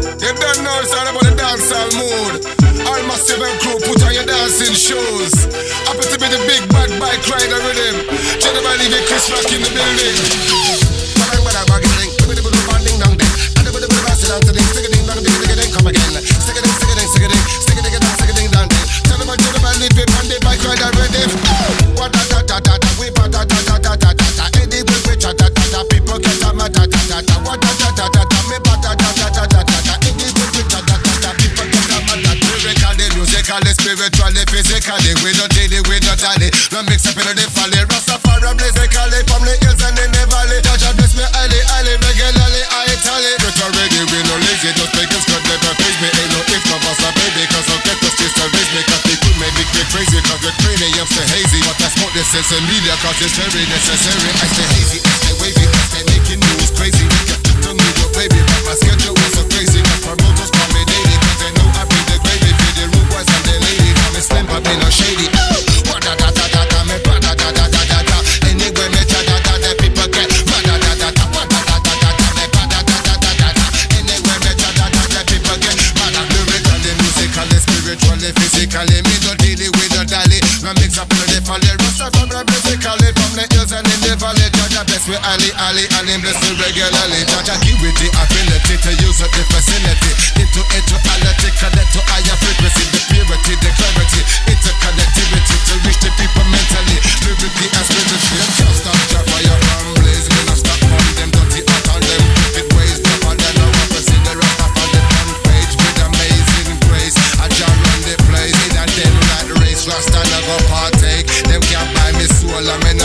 You don't know it's all about the dancehall mood. All massive and crew, put on your dancing shoes. Happy to be the big bad bike rider rhythm. General Levy Chris Rock in the building. Spiritually, physically, we don't daily, we don't dally. No mix up in the folly, Rastafari, musically, from the hills and in the valley. Jah Jah bless me highly, highly, regularly, I Italy. Get already, we no lazy, just make us cut, never praise me. Ain't no if, no boss, baby, cause I'll get us just to raise me. Cause they could make me get crazy, cause crazy, I'm so hazy. But I smoke this sense of media, cause it's very necessary. I stay hazy, I stay wavy, I stay making news crazy. physically, physically. Me no dealing with the dolly. My mix up in the folly. Rasta from the basically. From the hills and in the valley. Jah Jah best with Ali, Ali, Ali. Bless me regularly. Jah Jah give with the ability to use up the facility. Into into analytic, connect to higher frequency. The purity, the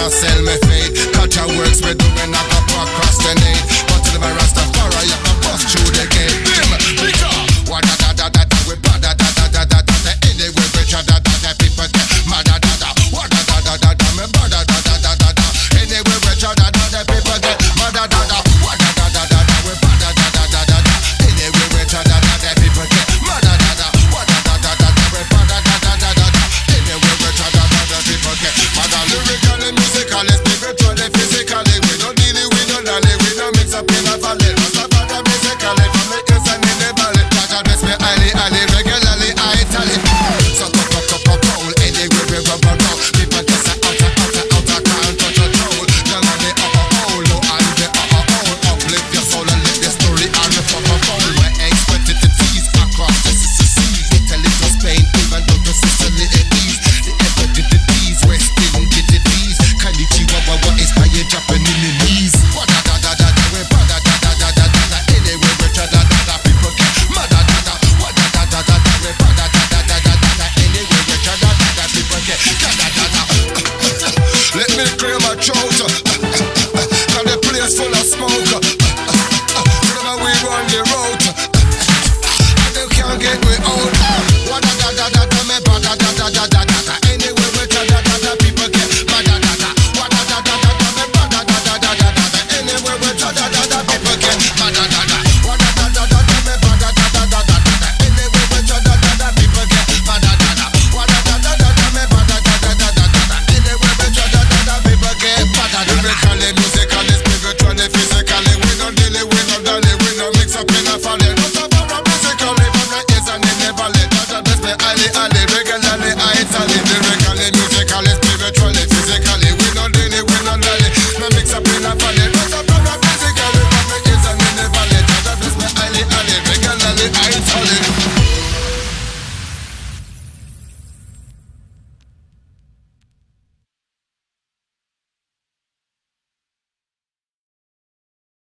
sell me fate. Catch a works with the controls.